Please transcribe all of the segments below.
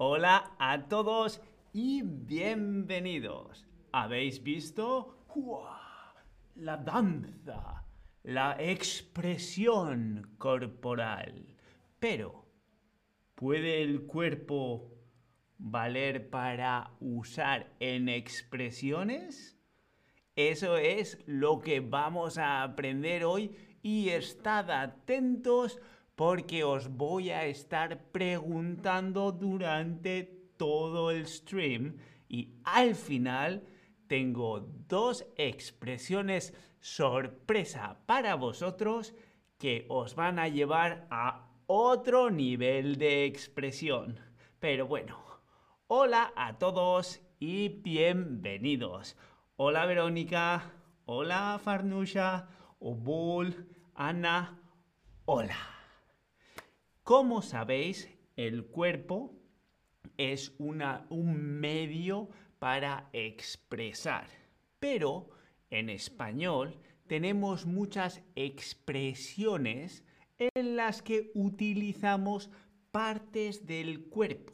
Hola a todos y bienvenidos. ¿Habéis visto? ¡Uah! La danza, la expresión corporal. Pero, ¿puede el cuerpo valer para usar en expresiones? Eso es lo que vamos a aprender hoy y estad atentos porque os voy a estar preguntando durante todo el stream y al final tengo dos expresiones sorpresa para vosotros que os van a llevar a otro nivel de expresión. Pero bueno, hola a todos y bienvenidos. Hola Verónica, hola Farnusha, Obul, Ana, hola. Como sabéis, el cuerpo es una, un medio para expresar, pero en español tenemos muchas expresiones en las que utilizamos partes del cuerpo.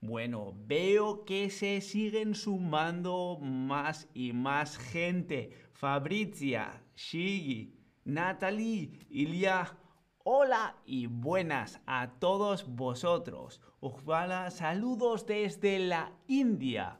Bueno, veo que se siguen sumando más y más gente. Fabrizia, Shigi, Natalie, Ilya, Hola y buenas a todos vosotros. Ojalá saludos desde la India.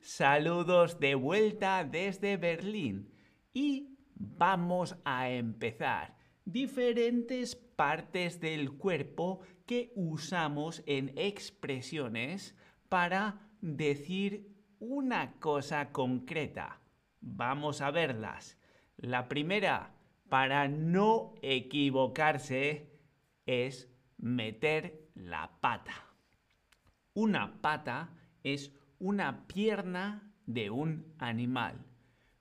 Saludos de vuelta desde Berlín. Y vamos a empezar. Diferentes partes del cuerpo que usamos en expresiones para decir una cosa concreta. Vamos a verlas. La primera, para no equivocarse es meter la pata. Una pata es una pierna de un animal.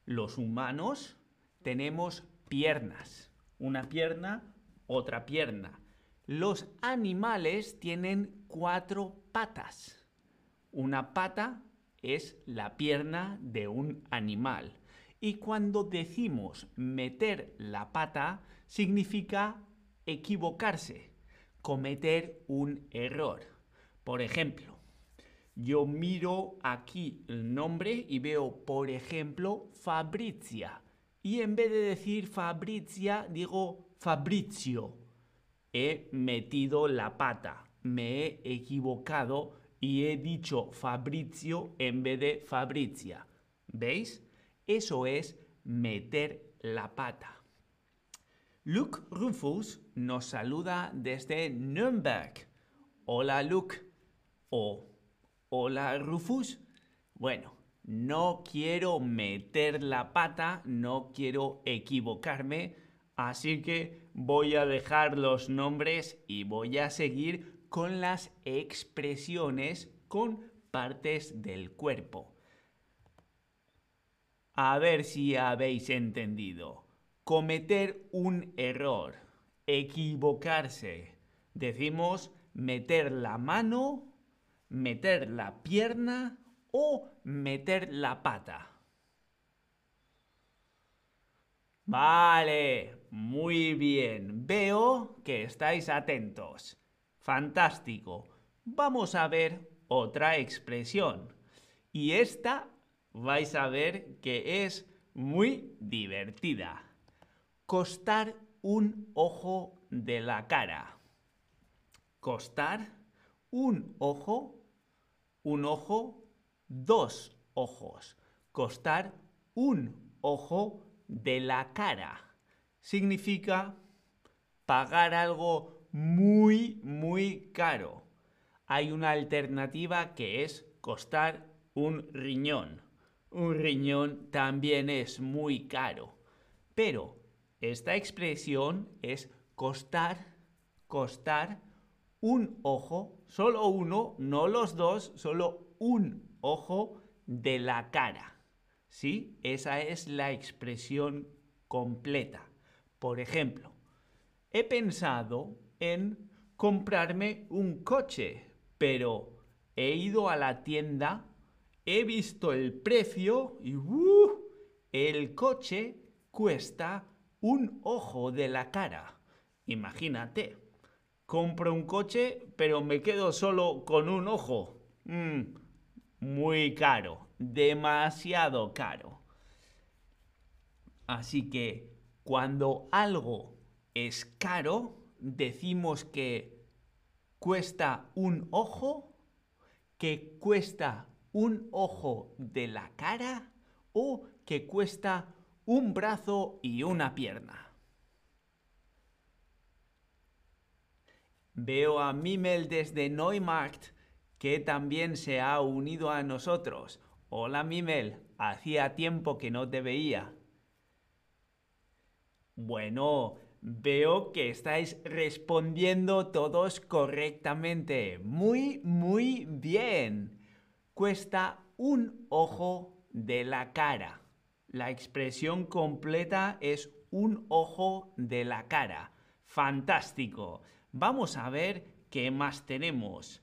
Los humanos tenemos piernas. Una pierna, otra pierna. Los animales tienen cuatro patas. Una pata es la pierna de un animal. Y cuando decimos meter la pata, significa equivocarse, cometer un error. Por ejemplo, yo miro aquí el nombre y veo, por ejemplo, Fabrizia. Y en vez de decir Fabrizia, digo Fabrizio. He metido la pata, me he equivocado y he dicho Fabrizio en vez de Fabrizia. ¿Veis? Eso es meter la pata. Luke Rufus nos saluda desde Nürnberg. Hola Luke. O hola Rufus. Bueno, no quiero meter la pata, no quiero equivocarme, así que voy a dejar los nombres y voy a seguir con las expresiones con partes del cuerpo. A ver si habéis entendido. Cometer un error. Equivocarse. Decimos meter la mano, meter la pierna o meter la pata. Vale, muy bien. Veo que estáis atentos. Fantástico. Vamos a ver otra expresión. Y esta vais a ver que es muy divertida. Costar un ojo de la cara. Costar un ojo, un ojo, dos ojos. Costar un ojo de la cara. Significa pagar algo muy, muy caro. Hay una alternativa que es costar un riñón un riñón también es muy caro. Pero esta expresión es costar, costar un ojo, solo uno, no los dos, solo un ojo de la cara. ¿Sí? Esa es la expresión completa. Por ejemplo, he pensado en comprarme un coche, pero he ido a la tienda he visto el precio y uh, el coche cuesta un ojo de la cara. Imagínate. compro un coche, pero me quedo solo con un ojo. Mm, muy caro, demasiado caro. Así que cuando algo es caro, decimos que cuesta un ojo, que cuesta un ojo de la cara o que cuesta un brazo y una pierna. Veo a Mimel desde Neumarkt que también se ha unido a nosotros. Hola Mimel, hacía tiempo que no te veía. Bueno, veo que estáis respondiendo todos correctamente. Muy, muy bien. Cuesta un ojo de la cara. La expresión completa es un ojo de la cara. Fantástico. Vamos a ver qué más tenemos.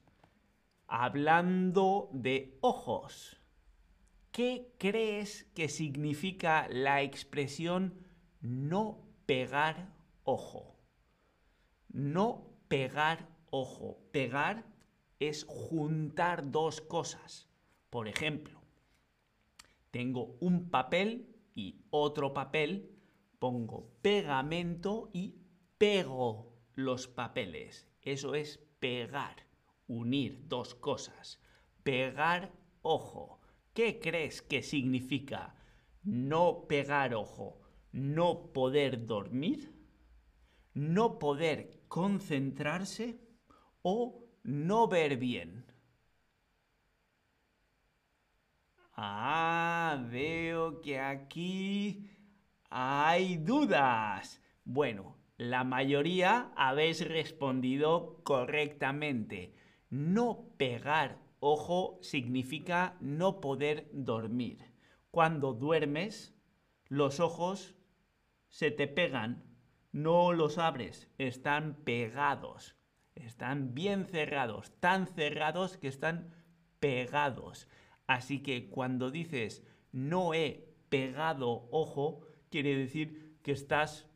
Hablando de ojos. ¿Qué crees que significa la expresión no pegar ojo? No pegar ojo. Pegar es juntar dos cosas. Por ejemplo, tengo un papel y otro papel, pongo pegamento y pego los papeles. Eso es pegar, unir dos cosas. Pegar ojo. ¿Qué crees que significa no pegar ojo? ¿No poder dormir? ¿No poder concentrarse? ¿O no ver bien? Ah, veo que aquí hay dudas. Bueno, la mayoría habéis respondido correctamente. No pegar ojo significa no poder dormir. Cuando duermes, los ojos se te pegan, no los abres, están pegados, están bien cerrados, tan cerrados que están pegados. Así que cuando dices no he pegado ojo, quiere decir que estás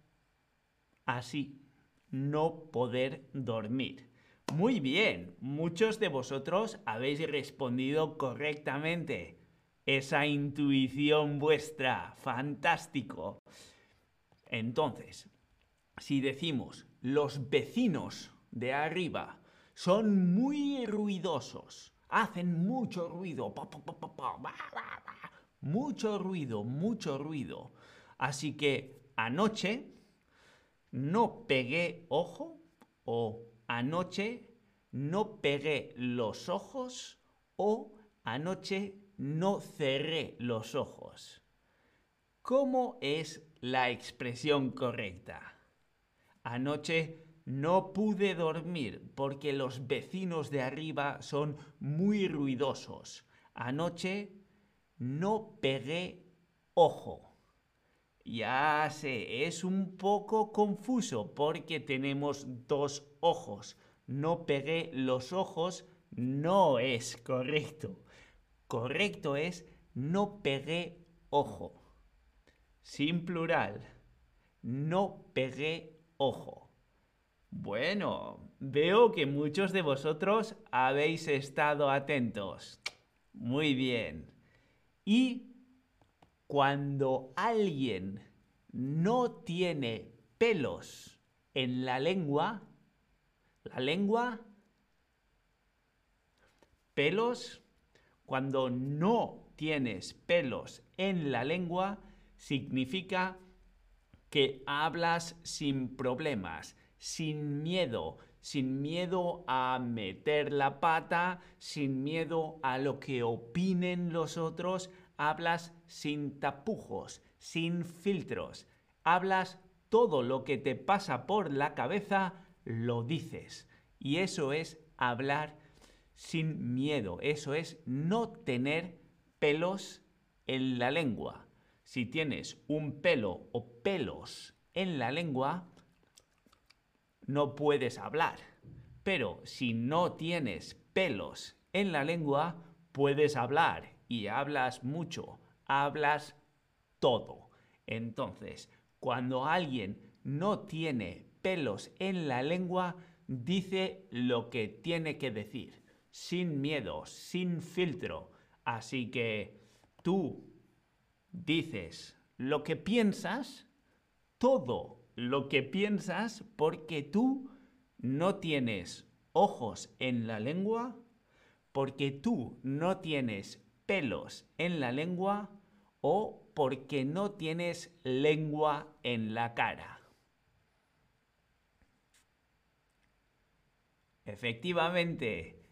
así, no poder dormir. Muy bien, muchos de vosotros habéis respondido correctamente. Esa intuición vuestra, fantástico. Entonces, si decimos los vecinos de arriba son muy ruidosos, hacen mucho ruido, mucho ruido, mucho ruido. Así que anoche no pegué ojo o anoche no pegué los ojos o anoche no cerré los ojos. ¿Cómo es la expresión correcta? Anoche no pude dormir porque los vecinos de arriba son muy ruidosos. Anoche no pegué ojo. Ya sé, es un poco confuso porque tenemos dos ojos. No pegué los ojos, no es correcto. Correcto es no pegué ojo. Sin plural. No pegué ojo. Bueno, veo que muchos de vosotros habéis estado atentos. Muy bien. Y cuando alguien no tiene pelos en la lengua, la lengua, pelos, cuando no tienes pelos en la lengua, significa que hablas sin problemas, sin miedo, sin miedo a meter la pata, sin miedo a lo que opinen los otros, hablas sin tapujos, sin filtros, hablas todo lo que te pasa por la cabeza, lo dices. Y eso es hablar sin miedo, eso es no tener pelos en la lengua. Si tienes un pelo o pelos en la lengua, no puedes hablar. Pero si no tienes pelos en la lengua, puedes hablar y hablas mucho, hablas todo. Entonces, cuando alguien no tiene pelos en la lengua, dice lo que tiene que decir, sin miedo, sin filtro. Así que tú dices lo que piensas, todo lo que piensas, porque tú no tienes ojos en la lengua, porque tú no tienes pelos en la lengua o porque no tienes lengua en la cara. Efectivamente,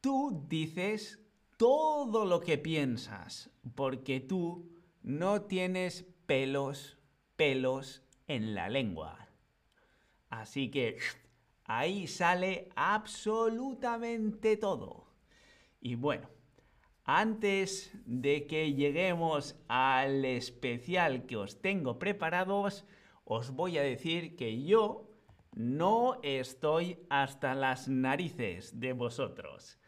tú dices todo lo que piensas porque tú no tienes pelos, pelos en la lengua. Así que ahí sale absolutamente todo. Y bueno, antes de que lleguemos al especial que os tengo preparados, os voy a decir que yo no estoy hasta las narices de vosotros.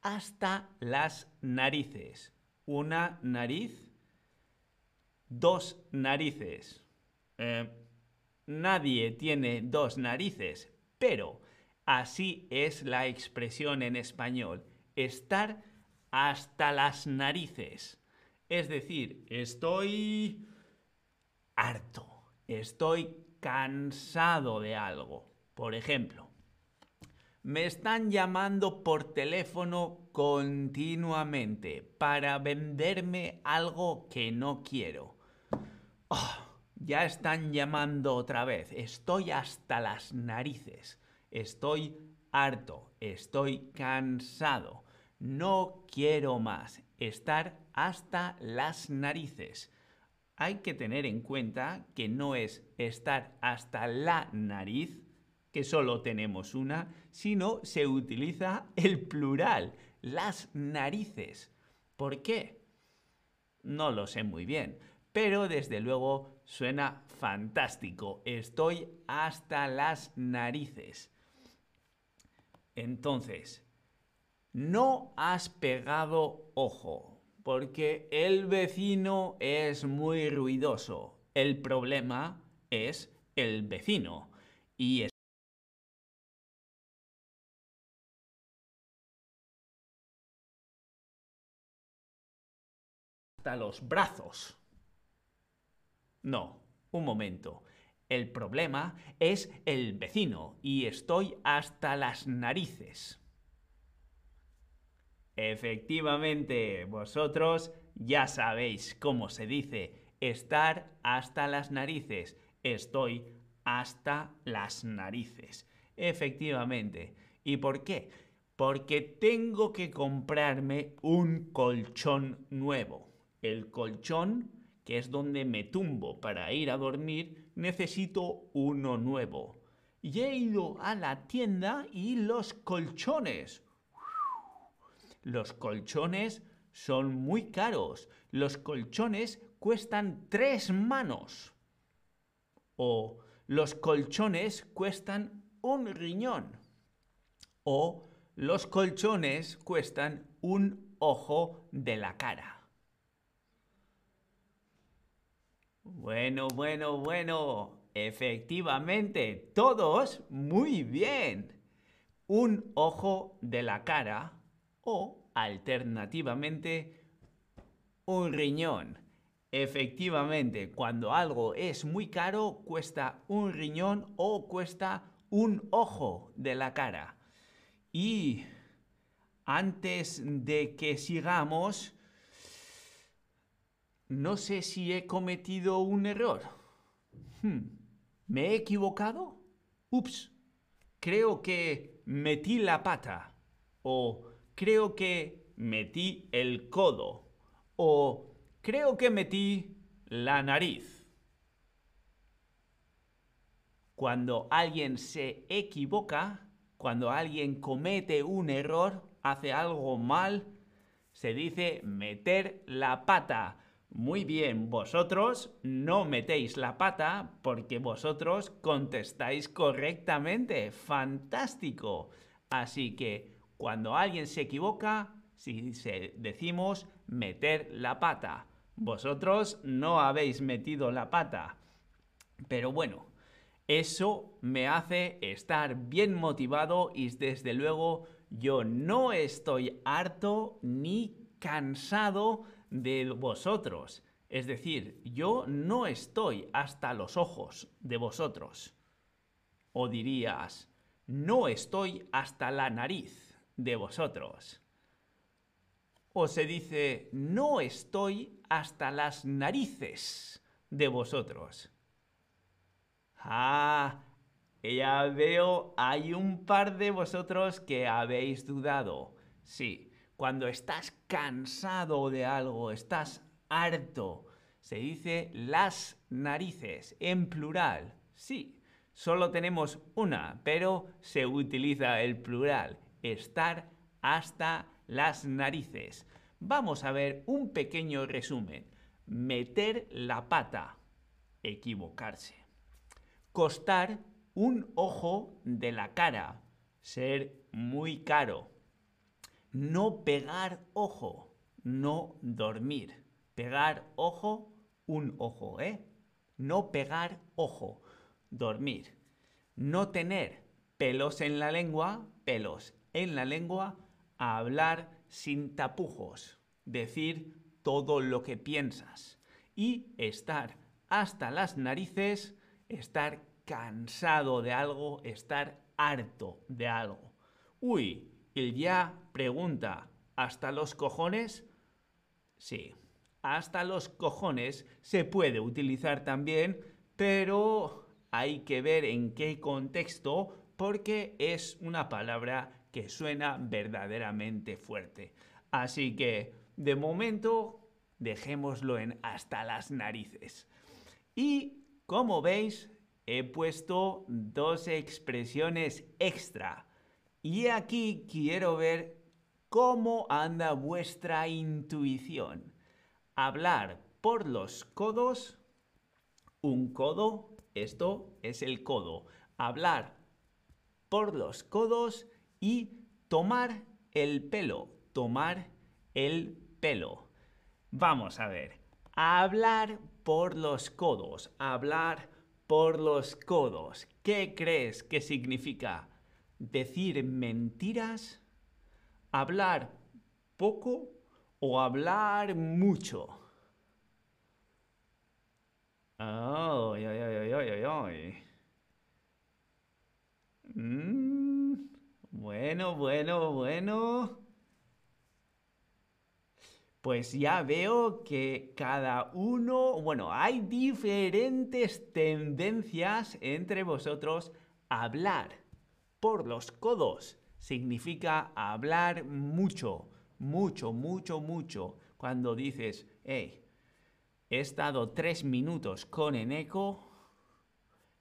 Hasta las narices. Una nariz, dos narices. Eh, nadie tiene dos narices, pero así es la expresión en español. Estar hasta las narices. Es decir, estoy harto, estoy cansado de algo. Por ejemplo, me están llamando por teléfono continuamente para venderme algo que no quiero. Oh, ya están llamando otra vez. Estoy hasta las narices. Estoy harto. Estoy cansado. No quiero más estar hasta las narices. Hay que tener en cuenta que no es estar hasta la nariz, que solo tenemos una, sino se utiliza el plural, las narices. ¿Por qué? No lo sé muy bien, pero desde luego suena fantástico. Estoy hasta las narices. Entonces, no has pegado ojo, porque el vecino es muy ruidoso. El problema es el vecino. Y hasta los brazos. No, un momento. El problema es el vecino y estoy hasta las narices. Efectivamente, vosotros ya sabéis cómo se dice estar hasta las narices. Estoy hasta las narices. Efectivamente. ¿Y por qué? Porque tengo que comprarme un colchón nuevo. El colchón, que es donde me tumbo para ir a dormir, necesito uno nuevo. Y he ido a la tienda y los colchones los colchones son muy caros. Los colchones cuestan tres manos. O los colchones cuestan un riñón. O los colchones cuestan un ojo de la cara. Bueno, bueno, bueno. Efectivamente, todos muy bien. Un ojo de la cara o, alternativamente, un riñón. Efectivamente, cuando algo es muy caro, cuesta un riñón o cuesta un ojo de la cara. Y antes de que sigamos, no sé si he cometido un error. Hmm, ¿Me he equivocado? Ups, creo que metí la pata. O creo que metí el codo o creo que metí la nariz. Cuando alguien se equivoca, cuando alguien comete un error, hace algo mal, se dice meter la pata. Muy bien, vosotros no metéis la pata porque vosotros contestáis correctamente. Fantástico. Así que cuando alguien se equivoca, si decimos meter la pata. Vosotros no habéis metido la pata. Pero bueno, Eso me hace estar bien motivado y desde luego yo no estoy harto ni cansado de vosotros. Es decir, yo no estoy hasta los ojos de vosotros. O dirías, no estoy hasta la nariz de vosotros. O se dice, no estoy hasta las narices de vosotros. Ah, ya veo, hay un par de vosotros que habéis dudado. Sí, cuando estás cansado de algo, estás harto, se dice las narices en plural. Sí, solo tenemos una, pero se utiliza el plural, estar hasta las narices. Vamos a ver un pequeño resumen. Meter la pata, equivocarse. Costar un ojo de la cara, ser muy caro. No pegar ojo, no dormir. Pegar ojo, un ojo, ¿eh? No pegar ojo, dormir. No tener pelos en la lengua, pelos en la lengua, hablar sin tapujos, decir todo lo que piensas y estar hasta las narices, estar cansado de algo, estar harto de algo. Uy, el ya pregunta, ¿hasta los cojones? Sí, hasta los cojones se puede utilizar también, pero hay que ver en qué contexto porque es una palabra que suena verdaderamente fuerte. Así que, de momento, dejémoslo en hasta las narices. Y, como veis, he puesto dos expresiones extra. Y aquí quiero ver cómo anda vuestra intuición. Hablar por los codos. Un codo, esto es el codo. Hablar por los codos y tomar el pelo, tomar el pelo. Vamos a ver. Hablar por los codos, hablar por los codos. ¿Qué crees que significa? ¿Decir mentiras? ¿Hablar poco o hablar mucho? ay, ay, ay, ay, ay. Mm, bueno, bueno, bueno. Pues ya veo que cada uno, bueno, hay diferentes tendencias entre vosotros. Hablar por los codos. Significa hablar mucho, mucho, mucho, mucho. Cuando dices, hey, he estado tres minutos con Eneco,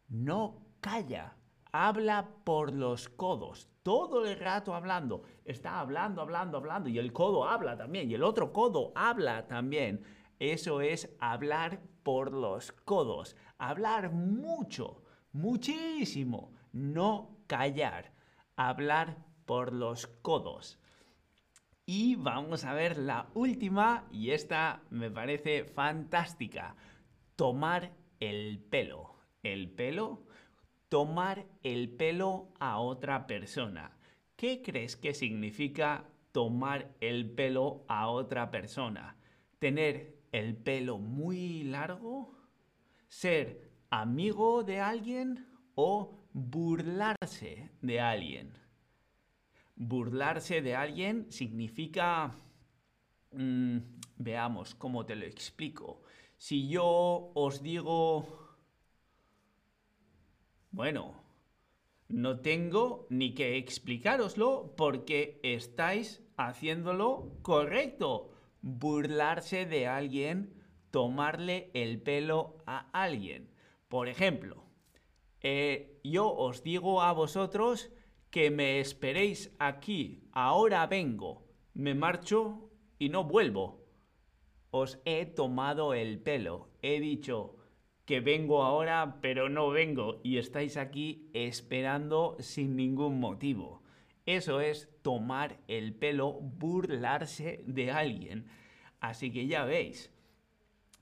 no calla. Habla por los codos, todo el rato hablando, está hablando, hablando, hablando, y el codo habla también, y el otro codo habla también. Eso es hablar por los codos, hablar mucho, muchísimo, no callar, hablar por los codos. Y vamos a ver la última, y esta me parece fantástica, tomar el pelo. El pelo tomar el pelo a otra persona. ¿Qué crees que significa tomar el pelo a otra persona? ¿Tener el pelo muy largo? ¿Ser amigo de alguien o burlarse de alguien? Burlarse de alguien significa... Mm, veamos cómo te lo explico. Si yo os digo bueno, no tengo ni que explicároslo porque estáis haciéndolo correcto. Burlarse de alguien, tomarle el pelo a alguien. Por ejemplo, eh, yo os digo a vosotros que me esperéis aquí, ahora vengo, me marcho y no vuelvo. Os he tomado el pelo, he dicho, que vengo ahora pero no vengo y estáis aquí esperando sin ningún motivo. Eso es tomar el pelo, burlarse de alguien. Así que ya veis,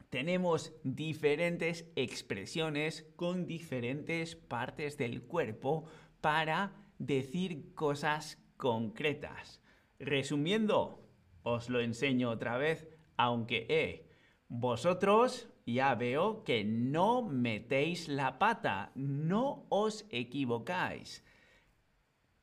tenemos diferentes expresiones con diferentes partes del cuerpo para decir cosas concretas. Resumiendo, os lo enseño otra vez, aunque eh, vosotros ya veo que no metéis la pata, no os equivocáis.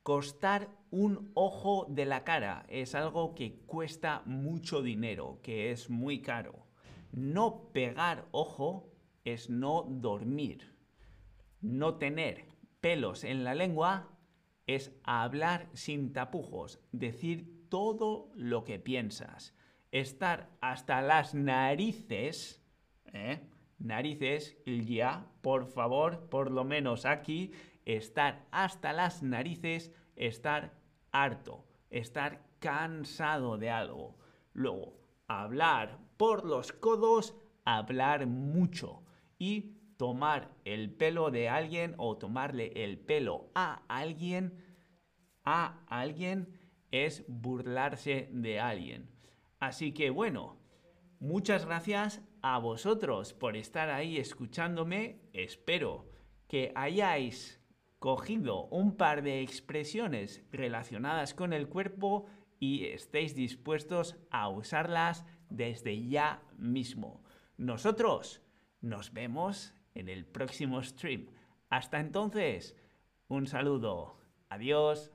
Costar un ojo de la cara es algo que cuesta mucho dinero, que es muy caro. No pegar ojo es no dormir. No tener pelos en la lengua es hablar sin tapujos, decir todo lo que piensas. Estar hasta las narices, ¿eh? narices, ya, por favor, por lo menos aquí, estar hasta las narices, estar harto, estar cansado de algo. Luego, hablar por los codos, hablar mucho. Y tomar el pelo de alguien o tomarle el pelo a alguien, a alguien es burlarse de alguien. Así que bueno, muchas gracias a vosotros por estar ahí escuchándome. Espero que hayáis cogido un par de expresiones relacionadas con el cuerpo y estéis dispuestos a usarlas desde ya mismo. Nosotros nos vemos en el próximo stream. Hasta entonces, un saludo. Adiós.